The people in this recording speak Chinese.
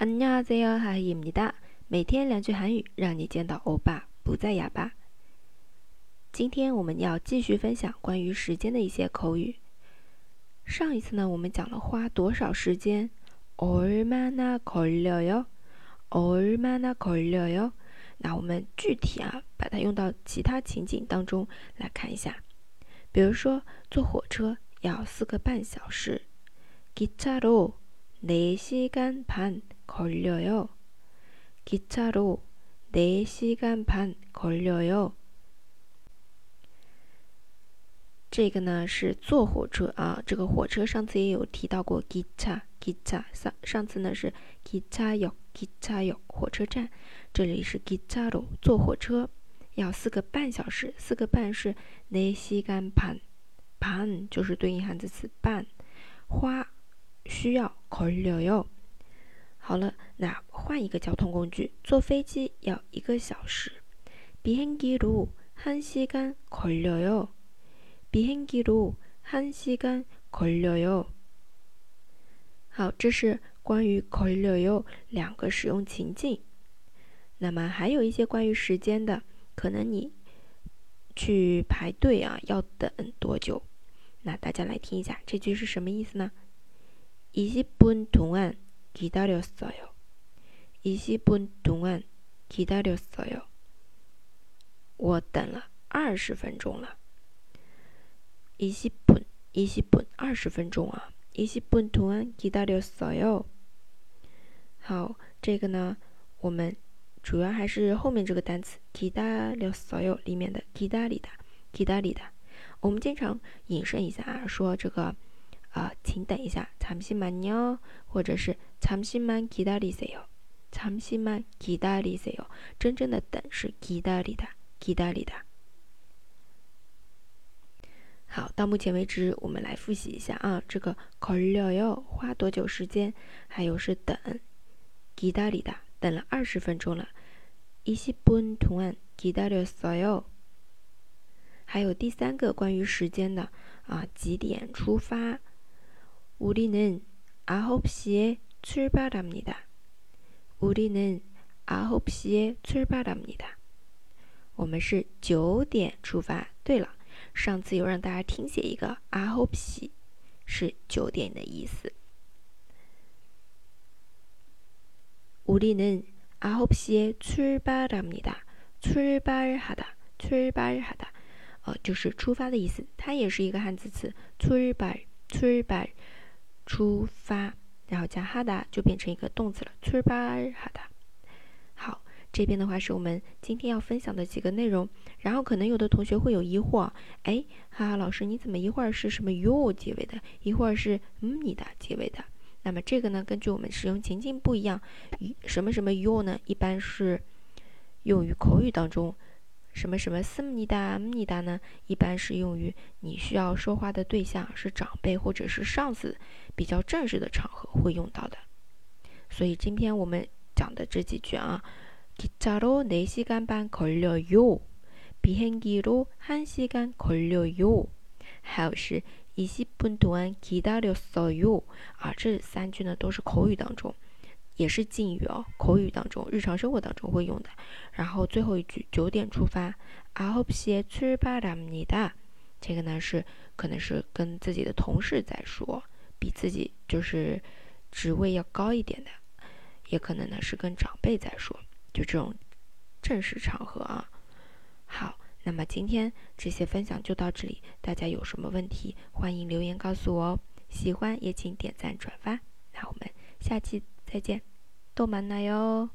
안녕하세요，하이입니다。每天两句韩语，让你见到欧巴不再哑巴。今天我们要继续分享关于时间的一些口语。上一次呢，我们讲了花多少时间，얼마나걸려 요， 얼마나걸려 요。 那我们具体啊，把它用到其他情景当中来看一下。比如说，坐火车要四个半小时，기차로네시간반 걸려 요。 기차로네시간반걸려 요。 这个呢是坐火车啊，这个火车上次也有提到过기 차， 기 차。 上上次呢是기차 역， 기차 역， 火车站。这里是기차로坐火车要四个半小时，四个半是네시간 반， 반就是对应汉字词半，花需要걸려 요。 好了，那换一个交通工具，坐飞机要一个小时。비행기로한시간걸려 요。 비행기로한시간걸려 요。 好，这是关于걸려요两个使用情境。那么还有一些关于时间的，可能你去排队啊，要等多久？那大家来听一下这句是什么意思呢？이십분동안 기다렸어요. 20분 동안 기다렸어요. 我等了二十分钟了. 20분, 20분, 20分钟啊. 20분 동안 기다렸어요. 好，这个呢，我们主要还是后面这个单词 기다렸어요 里面的 기다리다, 기다리다. 我们经常引申一下啊，说这个。 啊，请等一下，잠시만 요， 或者是잠시만기다리세 요， 잠시만기다리세 요。 真正的等是기다리 다， 기다리 다。 好，到目前为止，我们来复习一下啊，这个걸려 요， 花多久时间？还有是等，기다리 다， 等了二十分钟了，이십분동안기다렸어 요。 还有第三个关于时间的啊，几点出发？ 우리는 아홉 시에 출발합니다. 우리는 아홉 시에 출발합니다. 我们是九点出发。对了，上次有让大家听写一个 아홉 시是九点的意思。 우리는 아홉 시에 출발합니다. 출발하다, 출발하다. 呃，就是出发的意思。它也是一个汉字词，출발，출발。 出发，然后加哈达就变成一个动词了。출발哈达。好，这边的话是我们今天要分享的几个内容。然后可能有的同学会有疑惑，哎，哈哈老师，你怎么一会儿是什么 you 结尾的，一会儿是嗯你的结尾的？那么这个呢，根据我们使用情境不一样，什么什么 you 呢，一般是用于口语当中。什么什么思密达密达呢？一般是用于你需要说话的对象是长辈或者是上司，比较正式的场合会用到的。所以今天我们讲的这几句啊，기차로네시간반걸려 요， 비행기로한시간걸려 요， 还有是이십분동안기다렸어 요， 啊，这三句呢都是口语当中。 也是敬语哦，口语当中、日常生活当中会用的。然后最后一句，九点出发，아홉시에출발합니 다。 这个呢是可能是跟自己的同事在说，比自己就是职位要高一点的，也可能呢是跟长辈在说，就这种正式场合啊。好，那么今天这些分享就到这里，大家有什么问题欢迎留言告诉我哦。喜欢也请点赞转发，那我们下期 再见斗满了哟